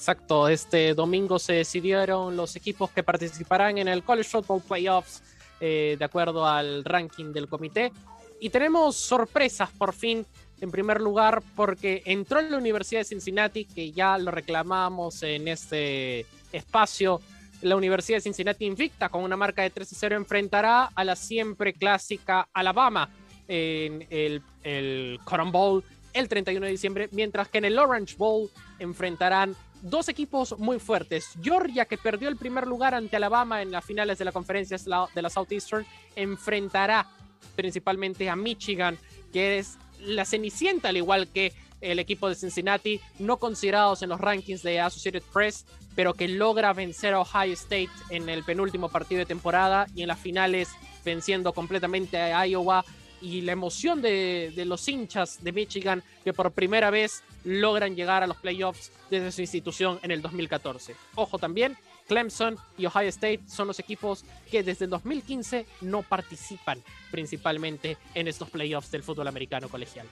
Exacto, este domingo se decidieron los equipos que participarán en el College Football Playoffs eh, de acuerdo al ranking del comité. Y tenemos sorpresas por fin, en primer lugar, porque entró en la Universidad de Cincinnati, que ya lo reclamamos en este espacio. La Universidad de Cincinnati invicta con una marca de 3-0 enfrentará a la siempre clásica Alabama en el, el Cotton Bowl el 31 de diciembre, mientras que en el Orange Bowl enfrentarán dos equipos muy fuertes. Georgia, que perdió el primer lugar ante Alabama en las finales de la conferencia de la Southeastern, enfrentará principalmente a Michigan, que es la cenicienta, al igual que el equipo de Cincinnati, no considerados en los rankings de Associated Press, pero que logra vencer a Ohio State en el penúltimo partido de temporada y en las finales venciendo completamente a Iowa y la emoción de, los hinchas de Michigan que por primera vez logran llegar a los playoffs desde su institución en el 2014. Ojo también, Clemson y Ohio State son los equipos que desde el 2015 no participan principalmente en estos playoffs del fútbol americano colegial.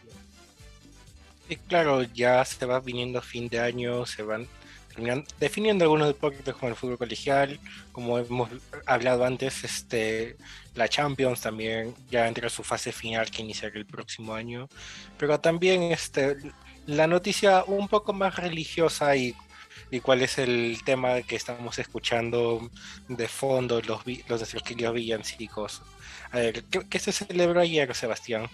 Y claro, ya se va viniendo fin de año, se van definiendo algunos deportes como el fútbol colegial, como hemos hablado antes, este, la Champions también ya entra a su fase final que iniciará el próximo año, pero también este, la noticia un poco más religiosa y, y cuál es el tema que estamos escuchando de fondo, los, los nuestros queridos villancicos. A ver, ¿qué, se celebró ayer, Sebastián?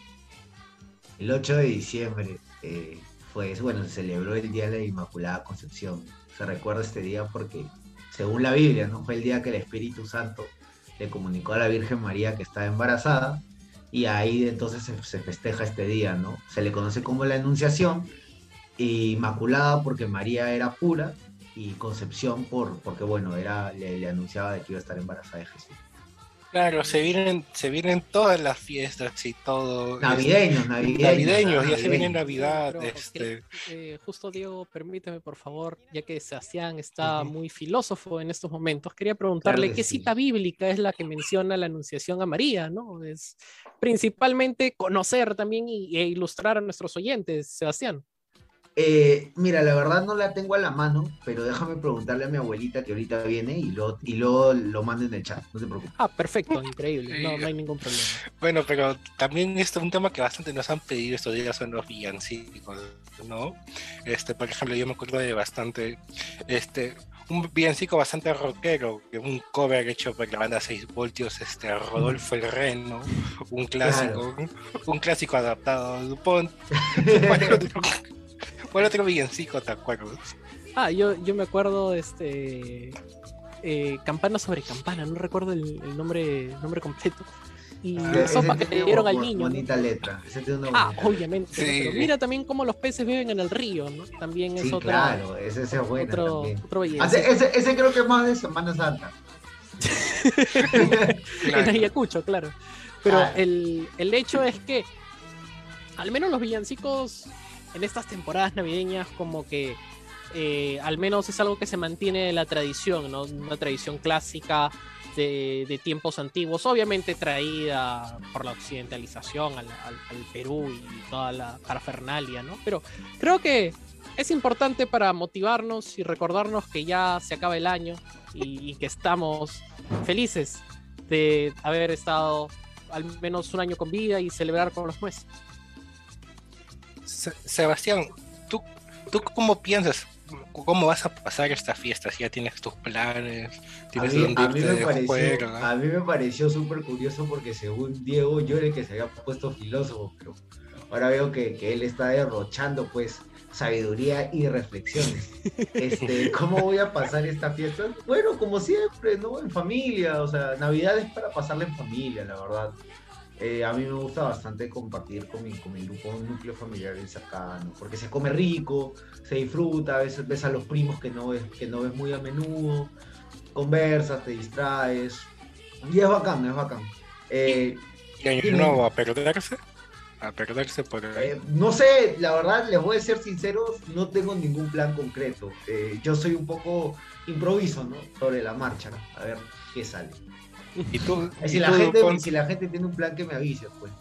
El 8 de diciembre, eh, pues bueno, se celebró el Día de la Inmaculada Concepción se recuerda este día porque, según la Biblia, ¿no? Fue el día que el Espíritu Santo le comunicó a la Virgen María que estaba embarazada y ahí entonces se, festeja este día, ¿no? Se le conoce como la Anunciación, Inmaculada porque María era pura y Concepción por, porque, bueno, era, le, le anunciaba de que iba a estar embarazada de Jesús. Claro, se vienen, se vienen todas las fiestas y todo. Navideños, este, navideños. Navideños, ya se viene Navidad. este... Eh, justo Diego, permíteme por favor, ya que Sebastián está muy filósofo en estos momentos, quería preguntarle qué cita bíblica es la que menciona la Anunciación a María, ¿no? Es principalmente conocer también y, e ilustrar a nuestros oyentes, Sebastián. Eh, mira, la verdad no la tengo a la mano, pero déjame preguntarle a mi abuelita que ahorita viene y lo, y lo, lo mande en el chat, no te preocupes. Ah, perfecto, increíble, no, no hay ningún problema. Bueno, pero también esto un tema que bastante nos han pedido estos días son los villancicos, ¿no? Este, por ejemplo, yo me acuerdo de bastante, este, un villancico bastante rockero, un cover hecho por la banda 6 voltios, este, Rodolfo el Reno, un clásico, un, clásico adaptado a Dupont. ¿Cuál otro villancico te acuerdas? Ah, yo, yo me acuerdo, este. Eh, campana sobre campana, no recuerdo el, nombre, nombre completo. Y ah, la sopa que le dieron al niño. Bonita letra. ah, obviamente. Pero mira también cómo los peces viven en el río, ¿no? También es sí, otro. Claro, ese, ese es bueno. Otro, otro ah, ese, ese, creo que es más de Semana Santa. En Ayacucho, claro. Pero ah. el, el hecho es que, al menos los villancicos en estas temporadas navideñas como que eh, al menos es algo que se mantiene la tradición, ¿no? Una tradición clásica de, tiempos antiguos, obviamente traída por la occidentalización al, Perú y toda la parafernalia, ¿no? Pero creo que es importante para motivarnos y recordarnos que ya se acaba el año y, y que estamos felices de haber estado al menos un año con vida y celebrar con los nuestros. Sebastián, ¿tú, ¿tú cómo piensas? ¿Cómo vas a pasar esta fiesta? Si ya tienes tus planes, tienes a mí, a mí me pareció, A mí me pareció súper curioso porque según Diego, yo era el que se había puesto filósofo, pero ahora veo que, que él está derrochando pues sabiduría y reflexiones. Este, ¿Cómo voy a pasar esta fiesta? Bueno, como siempre, ¿no? En familia, o sea, Navidad es para pasarla en familia, la verdad. Eh, a mí me gusta bastante compartir con mi, con mi grupo, un núcleo familiar cercano, porque se come rico, se disfruta, a veces ves a los primos que no ves, que no ves muy a menudo, conversas, te distraes, y es bacán, es bacán. Eh, ¿Y año nuevo a perderse? A perderse por eh, no sé, la verdad, les voy a ser sinceros, no tengo ningún plan concreto. yo soy un poco improviso, ¿no? Sobre la marcha, a ver qué sale. ¿Y tú, si, la gente, si la gente tiene un plan que me avise, pues.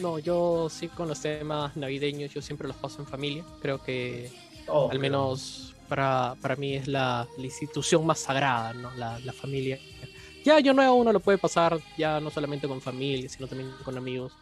no, yo sí con los temas navideños, yo siempre los paso en familia. Creo que oh, al menos para, para, mí es la, institución más sagrada, ¿no? La, la, familia. Ya yo nuevo uno lo puede pasar ya no solamente con familia, sino también con amigos.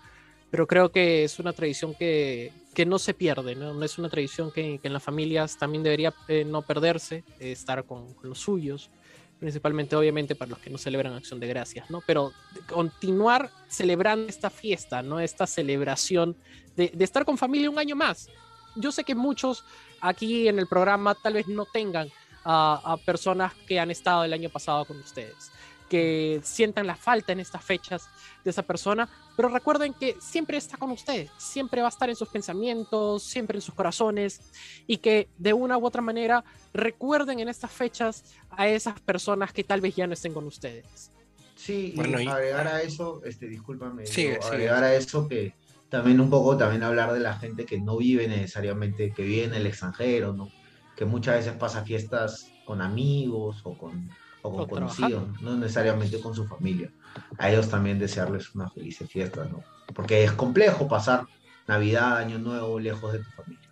Pero creo que es una tradición que, que no se pierde, ¿no? Es una tradición que, que en las familias también debería eh, no perderse, eh, estar con, con los suyos principalmente obviamente para los que no celebran Acción de Gracias, ¿no? Pero continuar celebrando esta fiesta, ¿no? Esta celebración de, estar con familia un año más. Yo sé que muchos aquí en el programa tal vez no tengan a personas que han estado el año pasado con ustedes que sientan la falta en estas fechas de esa persona, pero recuerden que siempre está con ustedes, siempre va a estar en sus pensamientos, siempre en sus corazones, y que de una u otra manera recuerden en estas fechas a esas personas que tal vez ya no estén con ustedes. Sí, y Bueno, y- agregar a eso, este, discúlpame, Sigue, Diego, sigue. agregar a eso que también un poco también hablar de la gente que no vive necesariamente, que vive en el extranjero, ¿no? Que muchas veces pasa fiestas con amigos o con, o con conocidos, no necesariamente con su familia. A ellos también desearles una feliz fiesta, ¿no? Porque es complejo pasar Navidad, Año Nuevo lejos de tu familia.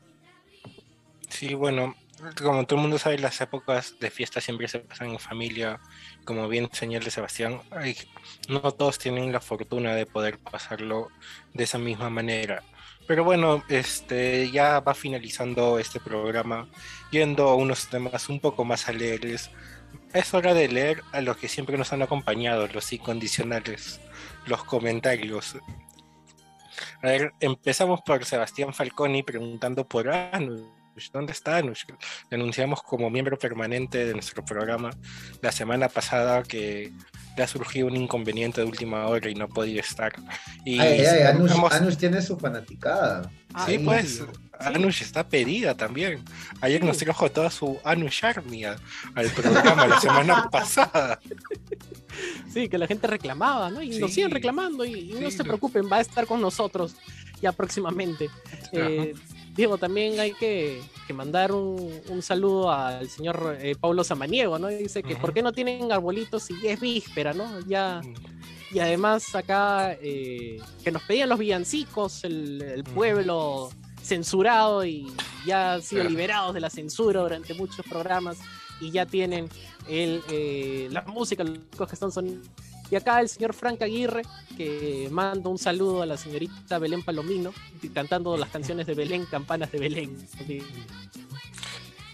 Sí, bueno, como todo el mundo sabe, las épocas de fiesta siempre se pasan en familia. Como bien señala Sebastián, hay- no todos tienen la fortuna de poder pasarlo de esa misma manera. Pero bueno, este ya va finalizando este programa, yendo a unos temas un poco más alegres. Es hora de leer a los que siempre nos han acompañado, los incondicionales, los comentarios. A ver, empezamos por Sebastián Falconi preguntando por Anush. ¿Dónde está Anush? Le anunciamos como miembro permanente de nuestro programa la semana pasada que le ha surgido un inconveniente de última hora y no podía estar. Y Ay, ay, ay, Anush, hemos- Anush tiene su fanaticada. Sí, Ay, pues, Anush está pedida también. Ayer nos trajo toda su Anush Army a- al programa la semana pasada. Sí, que la gente reclamaba, ¿no? Y nos Sí. siguen reclamando y, y no Sí, se preocupen, va a estar con nosotros ya próximamente. Eh, Diego, también hay que, que mandar un, un saludo al señor eh, Pablo Samaniego, ¿no? Dice que. ¿por qué no tienen arbolitos si es víspera, ¿no? Ya, y además acá eh, que nos pedían los villancicos, el, pueblo censurado y ya han sido liberados de la censura durante muchos programas y ya tienen el, eh, la música, los que están sonando. Y acá el señor Frank Aguirre, que manda un saludo a la señorita Belén Palomino, cantando las canciones de Belén, campanas de Belén. Sí.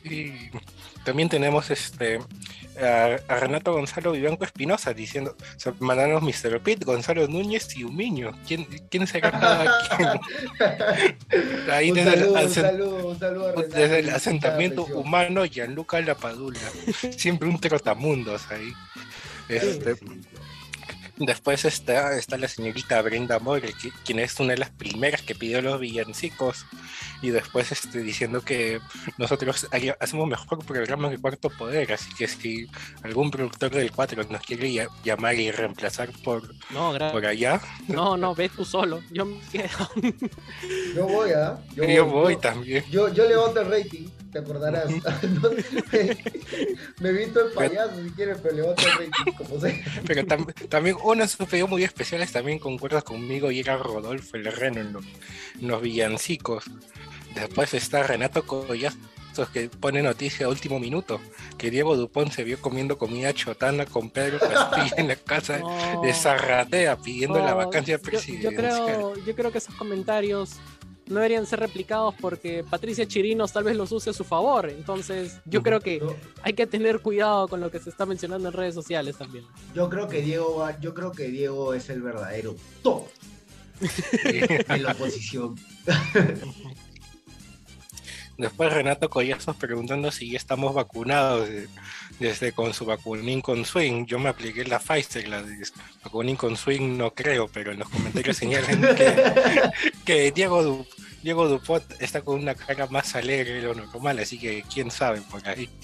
Y también tenemos este a, a Renato Gonzalo Vivanco Espinosa diciendo, o sea, mandanos Mr. Pitt, Gonzalo Núñez y Umiño. ¿Quién, quién será cada quien? Ahí un, desde el, saludo, un asen- saludo, un saludo a Renato, desde el asentamiento presión. humano Gianluca Lapadula. Siempre un trotamundos ahí. Este, Después está, está la señorita Brenda More, que- quien es una de las primeras que pidió los villancicos. Y después este, diciendo que nosotros haría- hacemos mejor programa que Cuarto Poder. Así que si algún productor del 4 nos quiere ya- llamar y reemplazar por, No, por allá, no, no, ve tú solo. Yo me quedo. Yo voy, ¿ah? yo, voy también. Yo, yo levanto el rating, te acordarás. No, me visto el payaso si quieres, pero levanto el rating, como sea. Pero tam- también uno de sus pedidos muy especiales también concuerda conmigo y era Rodolfo el Reno en los, en los villancicos. Después está Renato Collazos que pone noticia de último minuto que Diego Dupont se vio comiendo comida chotana con Pedro Castillo en la casa No. de Zarratea pidiendo la vacancia yo- presidencial. Yo, creo, yo creo que esos comentarios no deberían ser replicados porque Patricia Chirinos tal vez los use a su favor. Entonces, yo creo que hay que tener cuidado con lo que se está mencionando en redes sociales también. yo creo que Diego va- yo creo que Diego es el verdadero top de la oposición. Después Renato Collazos preguntando si ya estamos vacunados de- desde con su vacunín con swing. Yo me apliqué la Pfizer, la de vacunín con swing no creo, pero en los comentarios señalan que, que Diego, Du- Diego Dupont está con una cara más alegre de lo normal, así que quién sabe por ahí.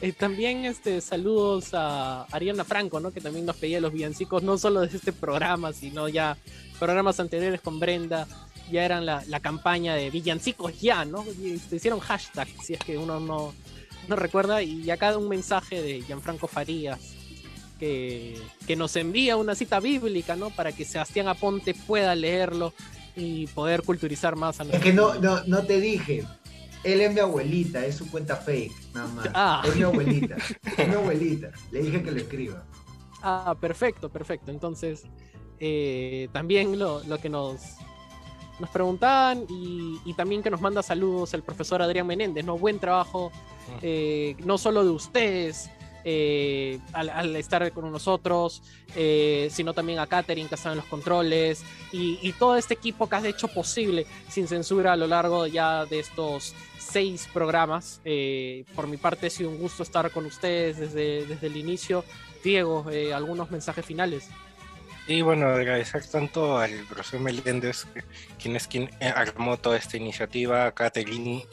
Eh, también este, saludos a Ariana Franco, ¿no? que también nos pedía los villancicos, no solo de este programa, sino ya programas anteriores con Brenda, ya eran la, la campaña de villancicos ya, ¿no? Y se hicieron hashtag, si es que uno no, no recuerda, y acá un mensaje de Gianfranco Farías. Que, que nos envía una cita bíblica, ¿no? Para que Sebastián Aponte pueda leerlo y poder culturizar más a Es nuestro que no, no, no te dije. Él es mi abuelita, es su cuenta fake, nada más. Ah. Es mi abuelita, es mi abuelita. Le dije que lo escriba. Ah, perfecto, perfecto. Entonces, eh, también lo, lo que nos, nos preguntaban y, y también que nos manda saludos el profesor Adrián Menéndez, ¿no? Buen trabajo, eh, no solo de ustedes. Eh, al, al estar con nosotros, eh, sino también a Katherine que está en los controles y, y todo este equipo que has hecho posible sin censura a lo largo ya de estos seis programas. Eh, por mi parte ha sido un gusto estar con ustedes desde, desde el inicio. Diego, eh, algunos mensajes finales. Y bueno, agradecer tanto al profesor Meléndez, quien es quien armó toda esta iniciativa, a Catherine,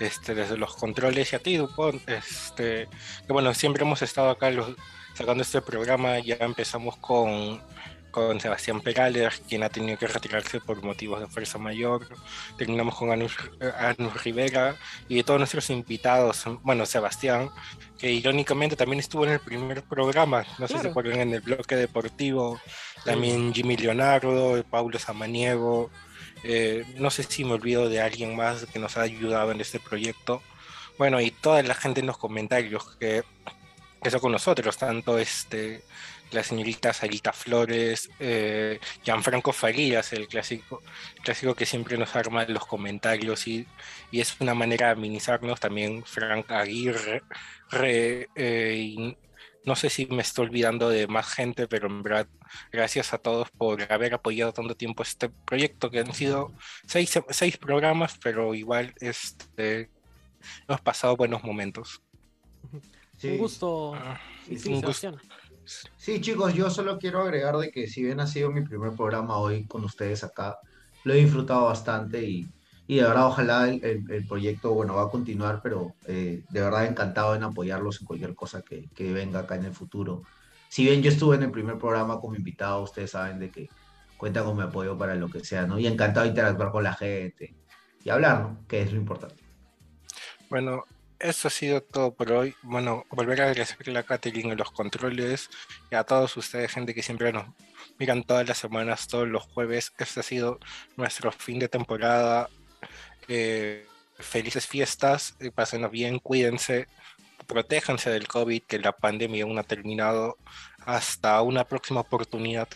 este, desde los controles y a ti, Dupont, este, que bueno, siempre hemos estado acá los sacando este programa ya empezamos con con Sebastián Perales, quien ha tenido que retirarse por motivos de fuerza mayor. Terminamos con Anus, Rivera y de todos nuestros invitados, bueno, Sebastián, que irónicamente también estuvo en el primer programa, no sé si acuerdan, en el bloque deportivo, también Jimmy Leonardo, Paulo Samaniego, eh, no sé si me olvido de alguien más que nos ha ayudado en este proyecto. Bueno, y toda la gente en los comentarios que, que son con nosotros, tanto este la señorita Sarita Flores, eh, Gianfranco Farías, el clásico, clásico que siempre nos arma los comentarios y, es una manera de amenizarnos. También Frank Aguirre, eh, no sé si me estoy olvidando de más gente, pero en verdad, gracias a todos por haber apoyado tanto tiempo este proyecto, que han sido seis, seis programas, pero igual este, hemos pasado buenos momentos. Un gusto. Ah, un gusto. Sí, chicos, yo solo quiero agregar de que si bien ha sido mi primer programa hoy con ustedes acá, lo he disfrutado bastante y, y de verdad ojalá el, proyecto, bueno, va a continuar, pero eh, de verdad encantado en apoyarlos en cualquier cosa que, que, venga acá en el futuro. Si bien yo estuve en el primer programa como invitado, ustedes saben de que cuentan con mi apoyo para lo que sea, ¿no? Y encantado de interactuar con la gente y hablar, ¿no? Que es lo importante. Bueno, eso ha sido todo por hoy. Bueno, volver a agradecerle a Catherine en los controles y a todos ustedes, gente que siempre nos miran todas las semanas, todos los jueves. Este ha sido nuestro fin de temporada. Eh, felices fiestas, eh, pásenlo bien, cuídense, protéjanse del COVID, que la pandemia aún ha terminado. Hasta una próxima oportunidad.